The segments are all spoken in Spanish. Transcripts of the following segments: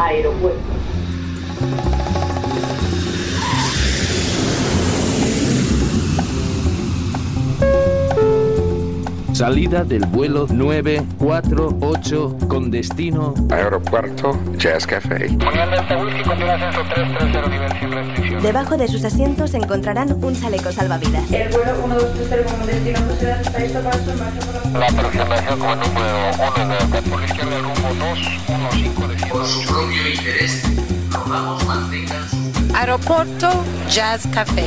Aeropuerto. Salida del vuelo 948 con destino Aeropuerto Jazz Café. Debajo de sus asientos encontrarán un chaleco salvavidas. El vuelo 1230 con destino José está para su la aproximación con número 1 de la izquierda rumbo 215 de Por su propio interés, rogamos mantengan su Aeropuerto Jazz Café.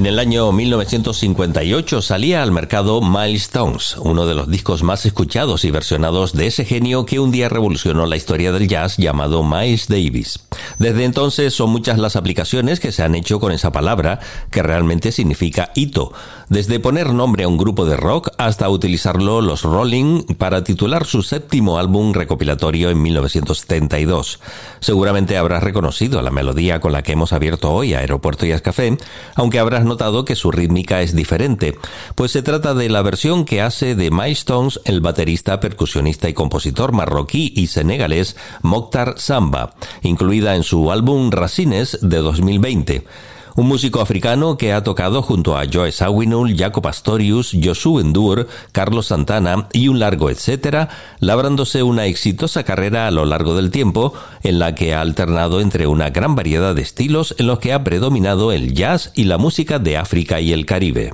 En el año 1958 salía al mercado Milestones, uno de los discos más escuchados y versionados de ese genio que un día revolucionó la historia del jazz llamado Miles Davis. Desde entonces son muchas las aplicaciones que se han hecho con esa palabra, que realmente significa hito, desde poner nombre a un grupo de rock hasta utilizarlo los Rolling para titular su séptimo álbum recopilatorio en 1972. Seguramente habrás reconocido la melodía con la que hemos abierto hoy Aeropuerto y Café, aunque habrás notado que su rítmica es diferente, pues se trata de la versión que hace de Milestones el baterista, percusionista y compositor marroquí y senegalés Mokhtar Samba, incluida en su álbum Racines de 2020 un músico africano que ha tocado junto a Joe Sawinul, Jacob Astorius, Josu Endur, Carlos Santana y un largo etcétera, labrándose una exitosa carrera a lo largo del tiempo en la que ha alternado entre una gran variedad de estilos en los que ha predominado el jazz y la música de África y el Caribe.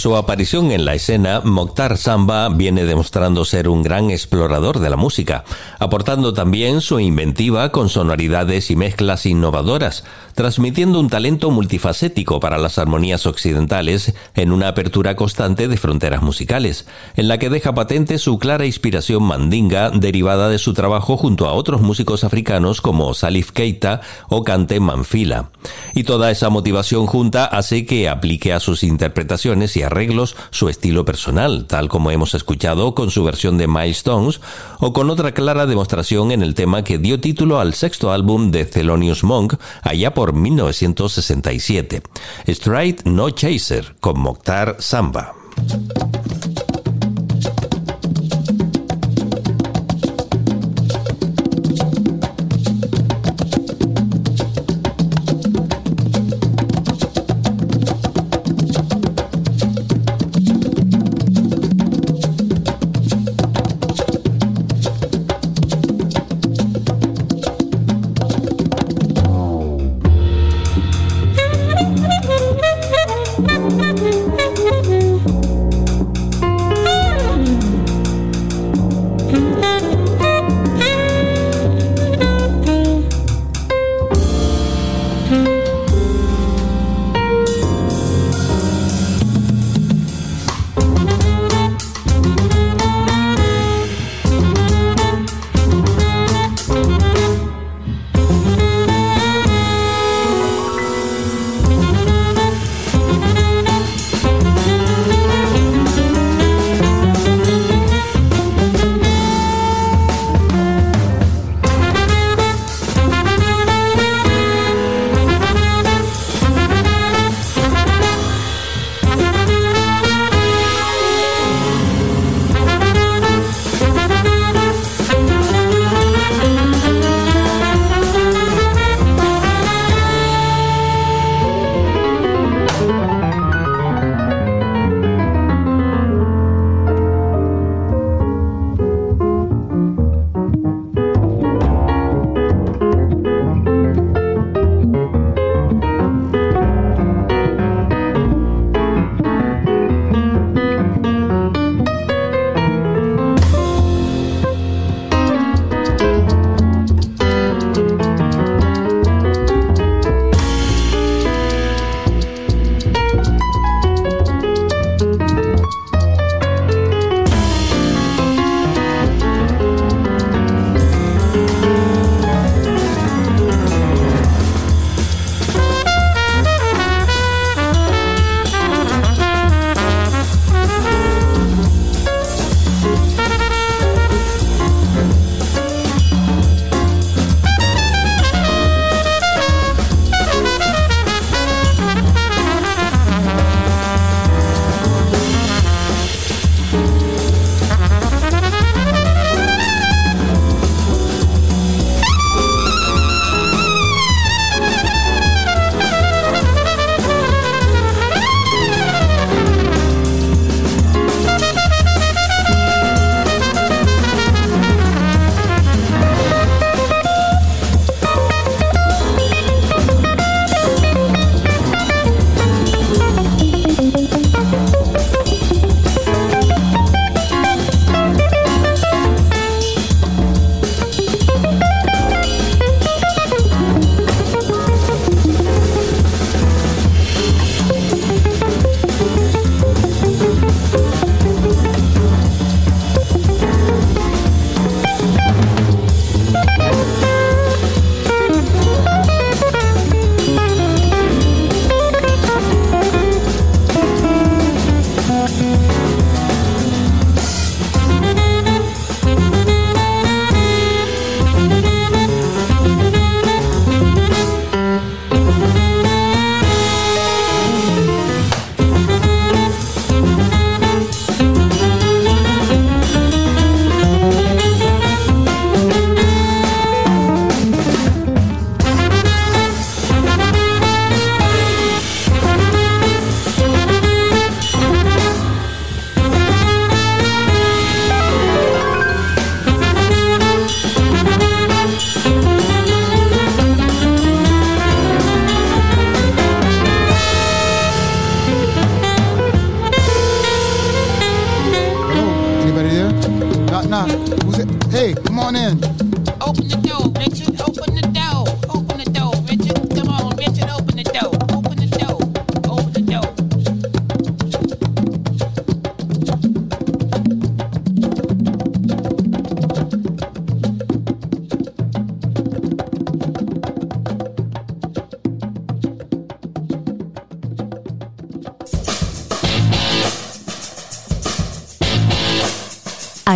Su aparición en la escena, Mokhtar Samba viene demostrando ser un gran explorador de la música, aportando también su inventiva con sonoridades y mezclas innovadoras, transmitiendo un talento multifacético para las armonías occidentales en una apertura constante de fronteras musicales, en la que deja patente su clara inspiración mandinga derivada de su trabajo junto a otros músicos africanos como Salif Keita o Kante Manfila. Y toda esa motivación junta hace que aplique a sus interpretaciones y arreglos su estilo personal, tal como hemos escuchado con su versión de Milestones o con otra clara demostración en el tema que dio título al sexto álbum de Thelonious Monk allá por 1967, Straight No Chaser, con Mokhtar Samba.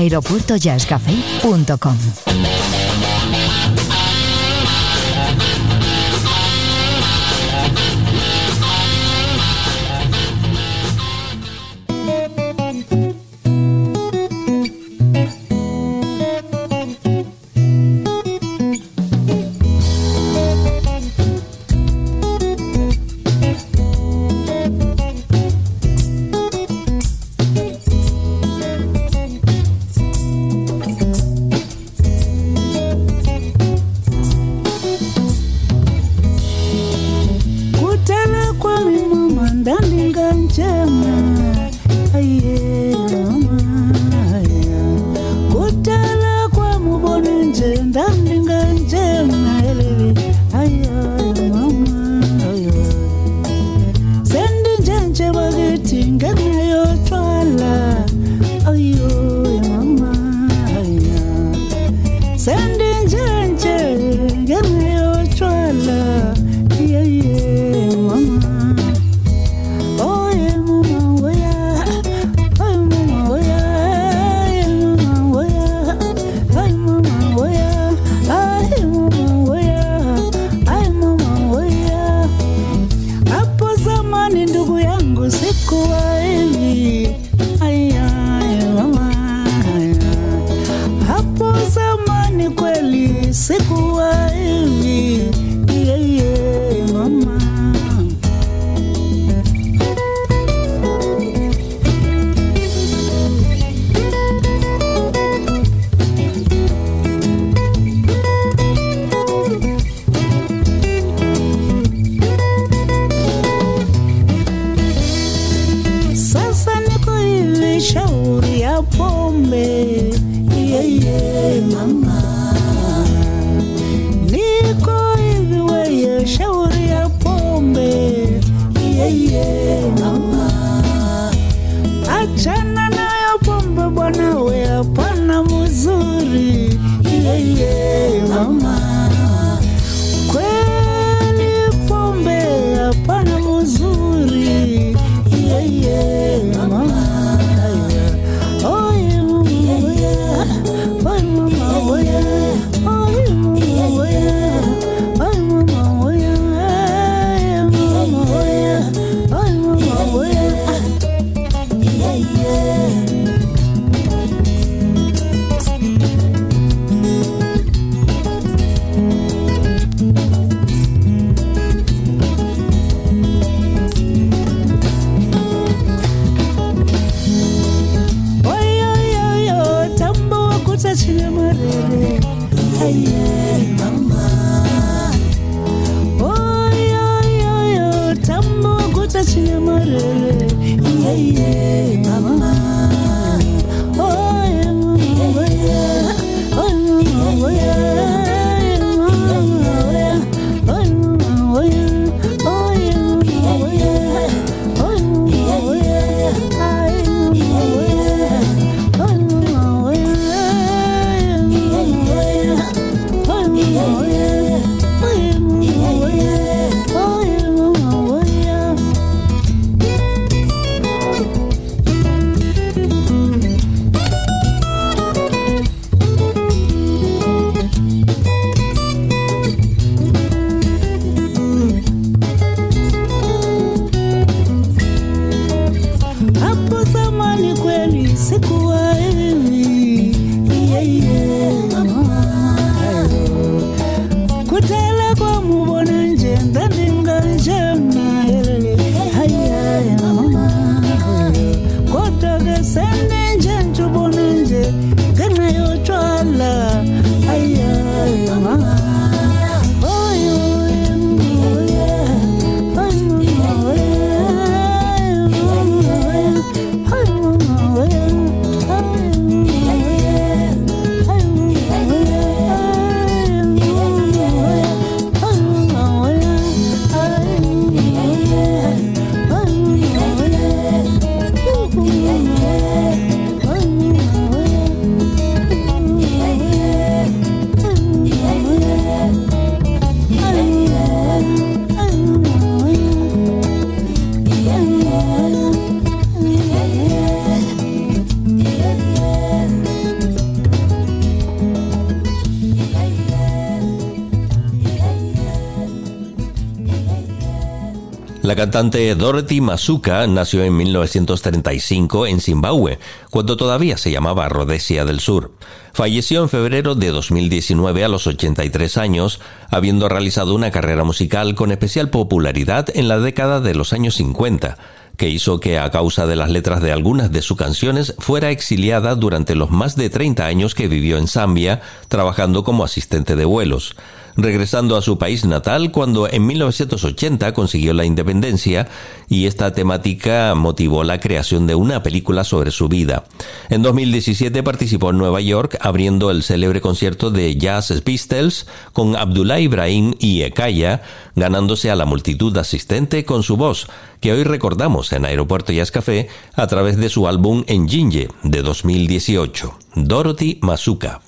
aeropuertojazzcafe.com. La cantante Dorothy Masuka nació en 1935 en Zimbabue, cuando todavía se llamaba Rhodesia del Sur. Falleció en febrero de 2019 a los 83 años, habiendo realizado una carrera musical con especial popularidad en la década de los años 50 que hizo que a causa de las letras de algunas de sus canciones fuera exiliada durante los más de 30 años que vivió en Zambia, trabajando como asistente de vuelos regresando a su país natal cuando en 1980 consiguió la independencia y esta temática motivó la creación de una película sobre su vida. En 2017 participó en Nueva York abriendo el célebre concierto de Jazz Pistols con Abdullah Ibrahim y Ekaya, ganándose a la multitud asistente con su voz, que hoy recordamos en Aeropuerto Jazz Café a través de su álbum Enjinje de 2018, Dorothy Masuka.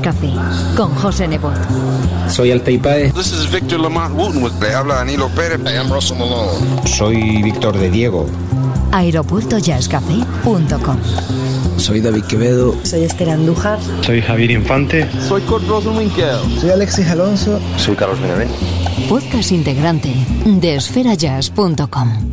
Café con José Nebot. Soy Alteipade. This is Victor Lamont Wooten. Le habla Danilo Pérez. I am Russell Malone. Soy Víctor de Diego. Aeropuertojazzcafé.com Soy David Quevedo. Soy Esther Andújar. Soy Javier Infante. Soy Kurt Rosenwinkel. Soy Alexis Alonso. Soy Carlos Benavent. Podcast integrante de esferajazz.com.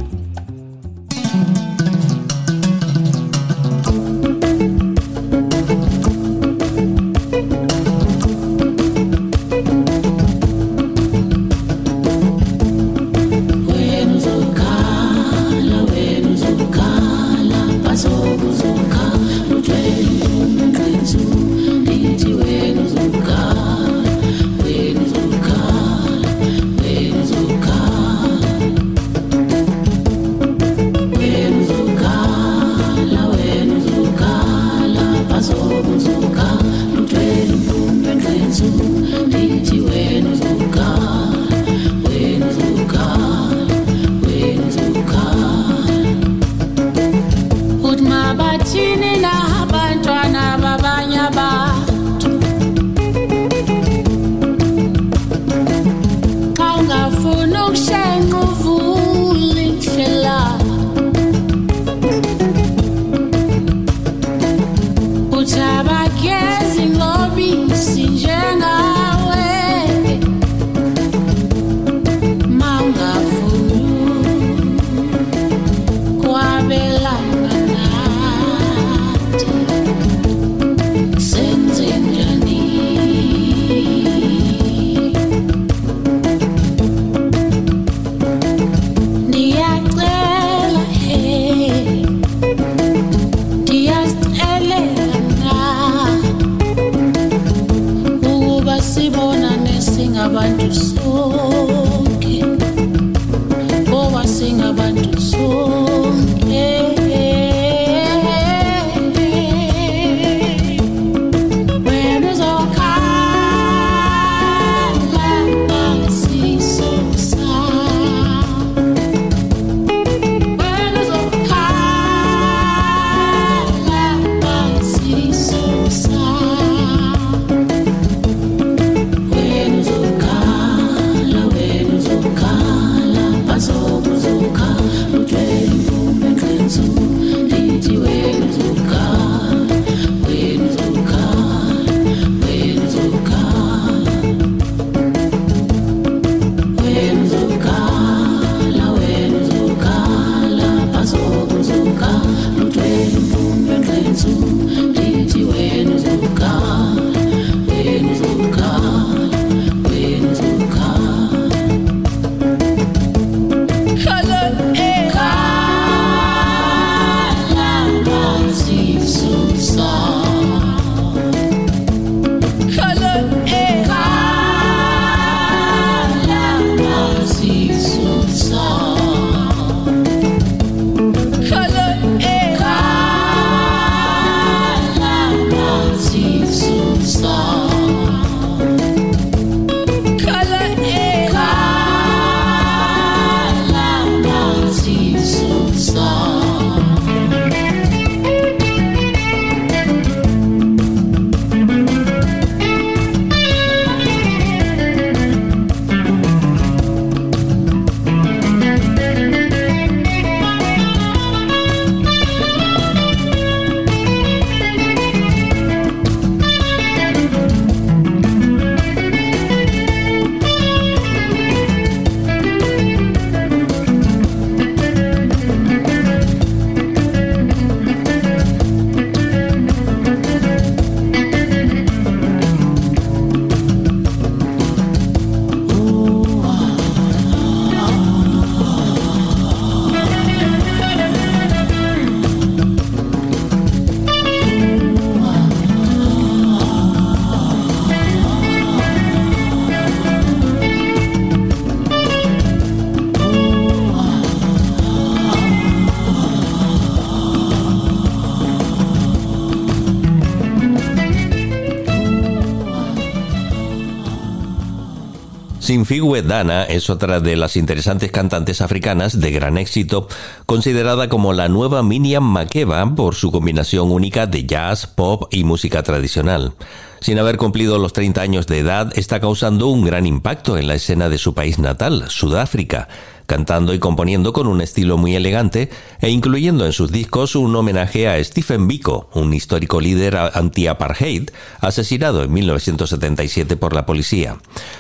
Sinfiwe Dana es otra de las interesantes cantantes africanas de gran éxito, considerada como la nueva Miniam Makeba por su combinación única de jazz, pop y música tradicional. Sin haber cumplido los 30 años de edad, está causando un gran impacto en la escena de su país natal, Sudáfrica, cantando y componiendo con un estilo muy elegante e incluyendo en sus discos un homenaje a Stephen Biko, un histórico líder anti-apartheid, asesinado en 1977 por la policía.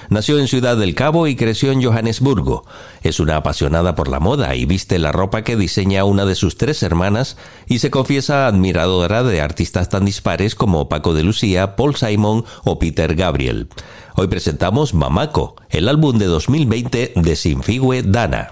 Nació en Ciudad del Cabo y creció en Johannesburgo. Es una apasionada por la moda y viste la ropa que diseña una de sus tres hermanas y se confiesa admiradora de artistas tan dispares como Paco de Lucía, Paul Simon o Peter Gabriel. Hoy presentamos Mamako, el álbum de 2020 de Sinfigue Dana.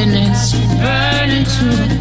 happiness burning to the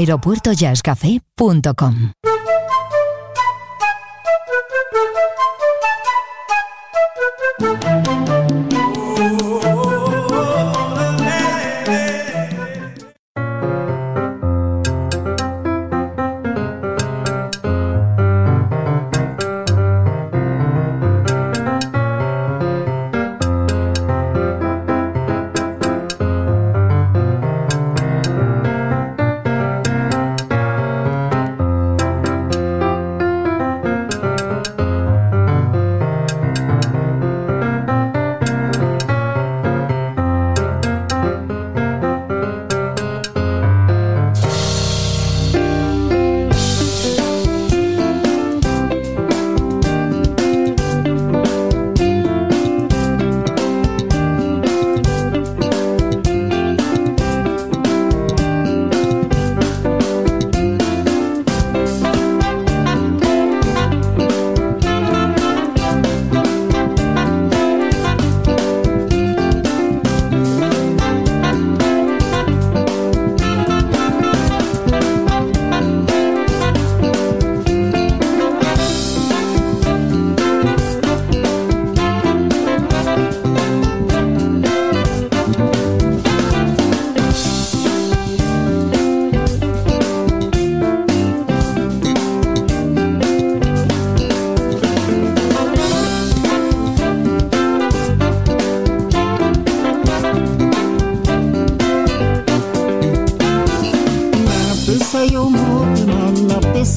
aeropuertojazzcafé.com.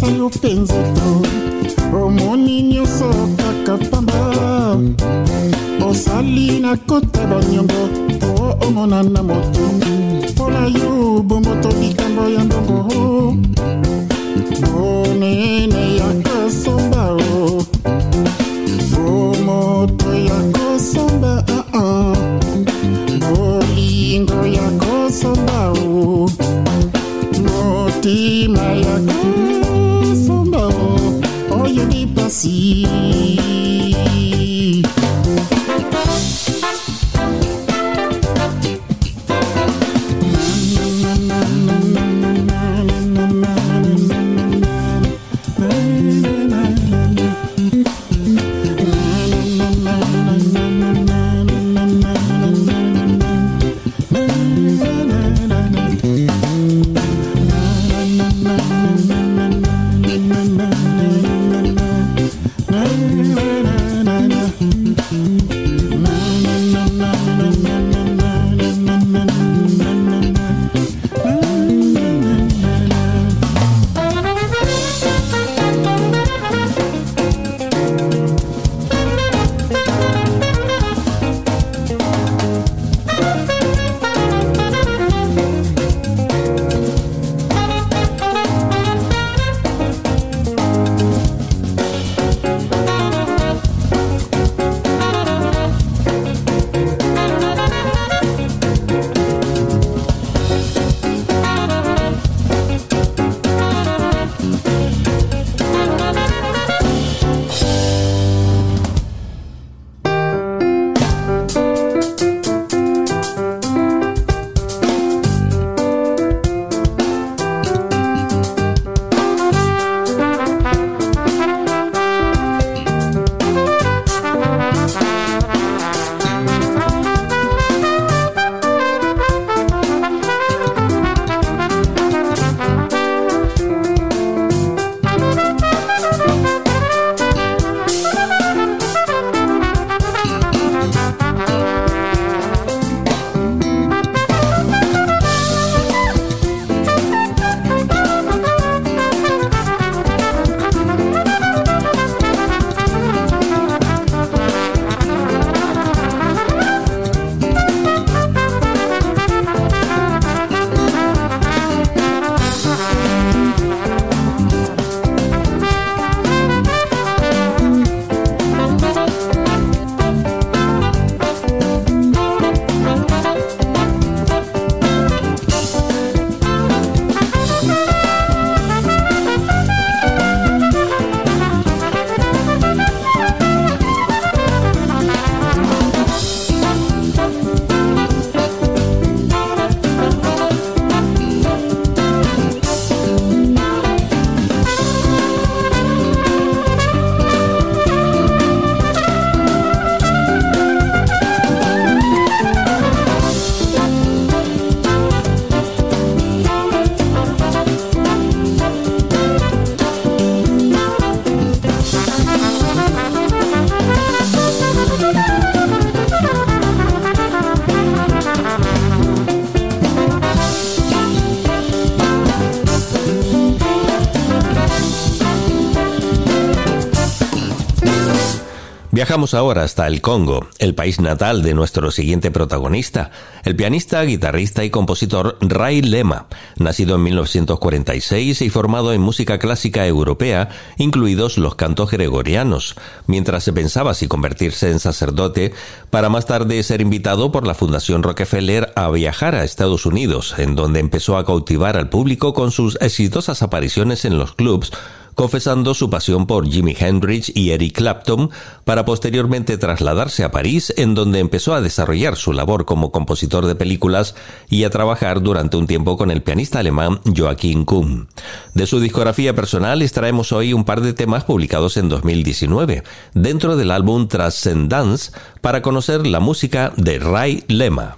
napesa yo mpenza to omoni nyonso kaka pamba. Osali na kota banyongo po omona na moto mpola yo bongo to bikambo ya mbongo bonene ya Viajamos ahora hasta el Congo, el país natal de nuestro siguiente protagonista, el pianista, guitarrista y compositor Ray Lema, nacido en 1946 y formado en música clásica europea, incluidos los cantos gregorianos, mientras se pensaba si convertirse en sacerdote, para más tarde ser invitado por la Fundación Rockefeller a viajar a Estados Unidos, en donde empezó a cautivar al público con sus exitosas apariciones en los clubs, confesando su pasión por Jimi Hendrix y Eric Clapton, para posteriormente trasladarse a París, en donde empezó a desarrollar su labor como compositor de películas y a trabajar durante un tiempo con el pianista alemán Joachim Kuhn. De su discografía personal extraemos hoy un par de temas publicados en 2019, dentro del álbum Transcendance, para conocer la música de Ray Lema.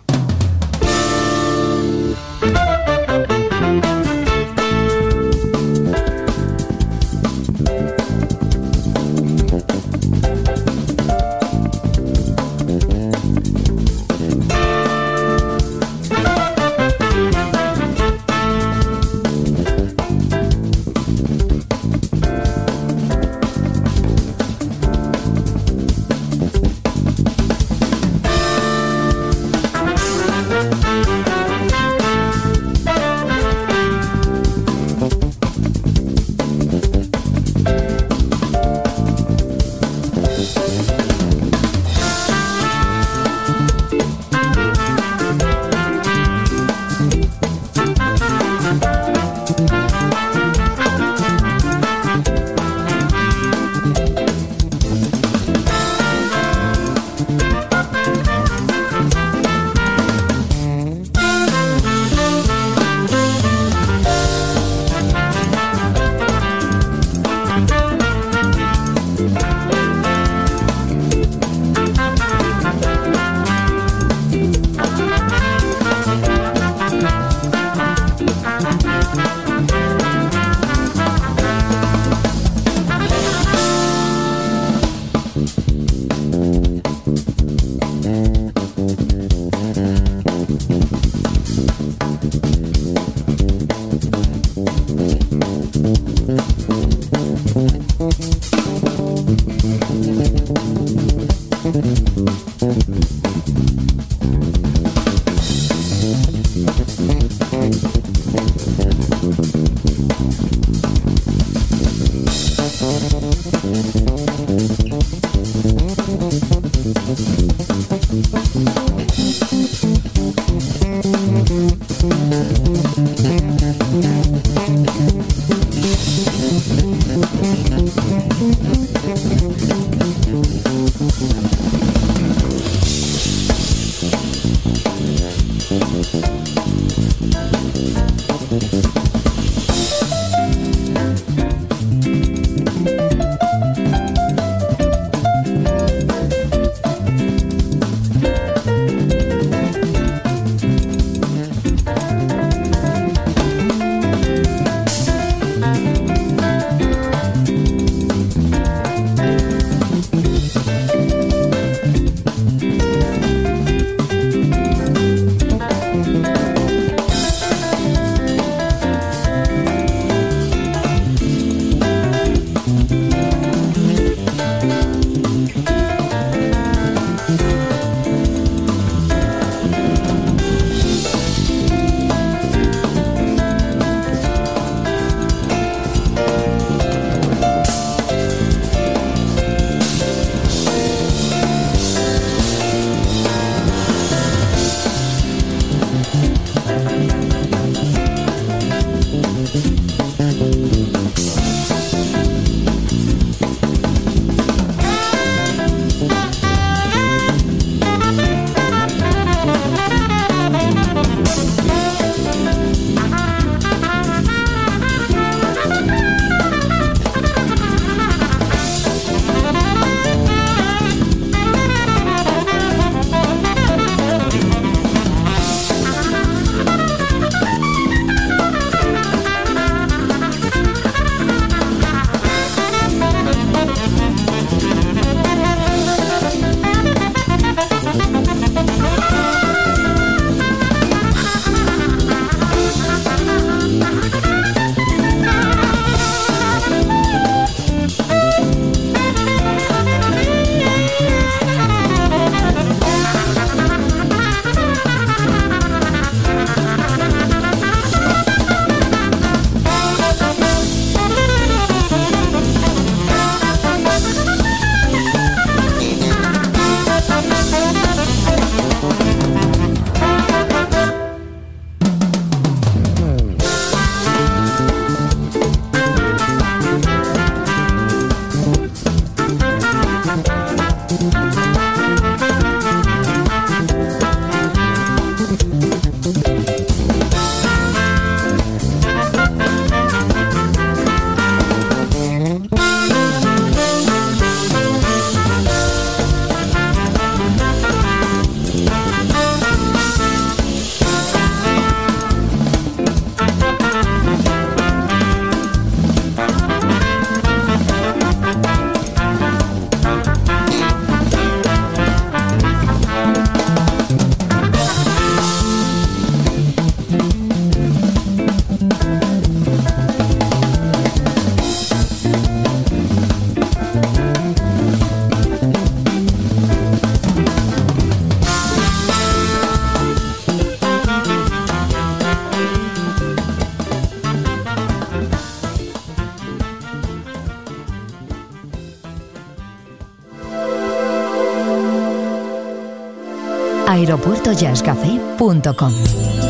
aeropuertojazzcafé.com.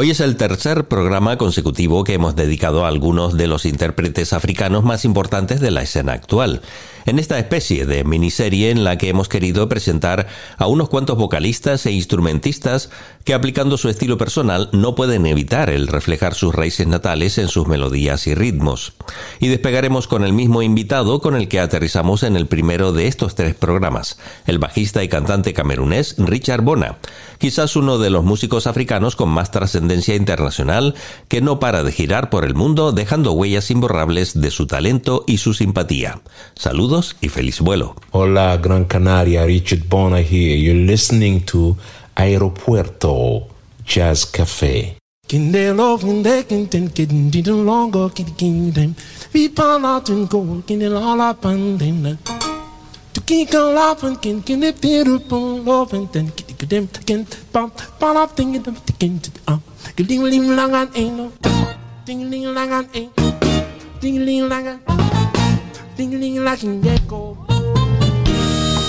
Hoy es el tercer programa consecutivo que hemos dedicado a algunos de los intérpretes africanos más importantes de la escena actual en esta especie de miniserie en la que hemos querido presentar a unos cuantos vocalistas e instrumentistas que aplicando su estilo personal no pueden evitar el reflejar sus raíces natales en sus melodías y ritmos. Y despegaremos con el mismo invitado con el que aterrizamos en el primero de estos tres programas, el bajista y cantante camerunés Richard Bona, quizás uno de los músicos africanos con más trascendencia internacional que no para de girar por el mundo dejando huellas imborrables de su talento y su simpatía. Saludos y feliz vuelo. Hola, Gran Canaria, Richard Bona here. You're listening to Aeropuerto Jazz Café. kan laven, kind kan de perupen lopen, ten kidem ten pam, palap ting de tikin te am, ding ling lang aan een, ding ling lang aan een, ding ling lang aan, ding ling lang in de ko.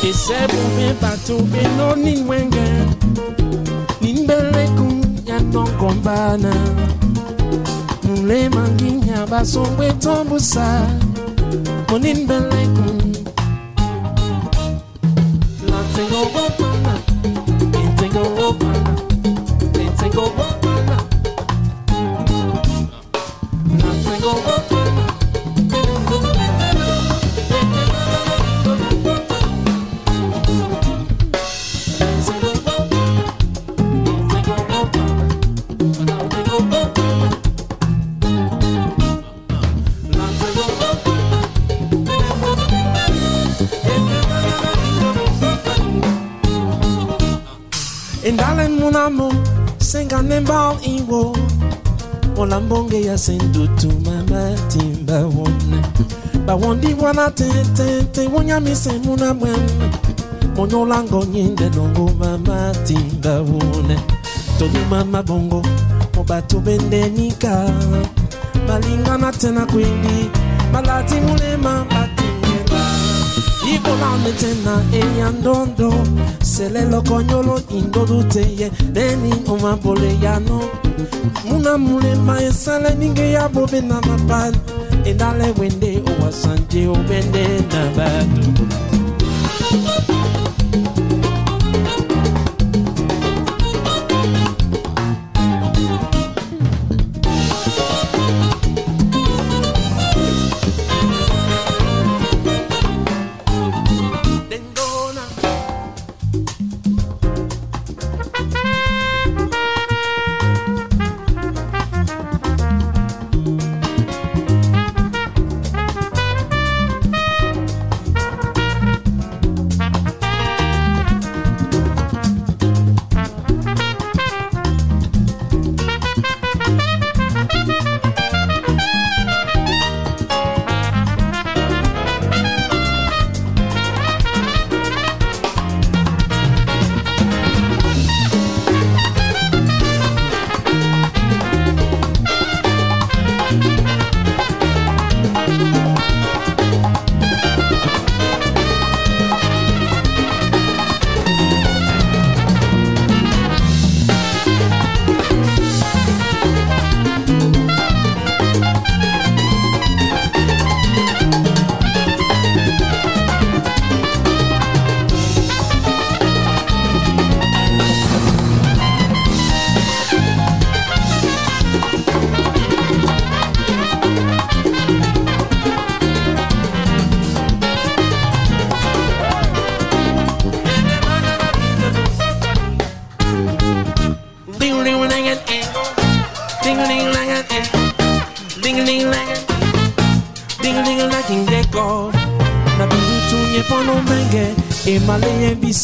Ese bume batu be no nin wenga, nin belle kun ya ton kombana, nule manginya basomwe tombusa, monin belle kun Nothing go over. Et dans mon singa c'est un embal ya sendu tu mama timba wone. Ba wondi wana te te te wonya mise muna mwen. Monyo lango nyinde dongo mama timba wone. Tonu mama bongo, mobatu bende nika. Balingana tena kwindi, balati mulema bati ibolalitena eya ndondo ye. Indoluteye leni omapoleyano muna mulema esale ninge ya bobena na bana endale wende owasanje obende na bato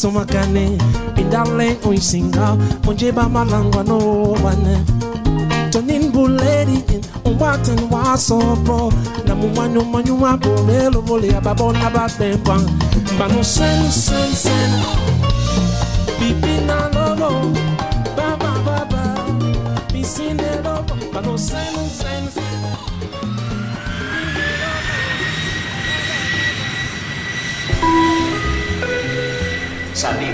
so makane Pidale uisinga Punje ba malangwa no wane Tonin buleri in Umbaten waso bro Na mumanu manu wapo Melo vole ababo na baten pan Banu sen sen sen. Pipina lobo ba ba Pisine ba no sen sen.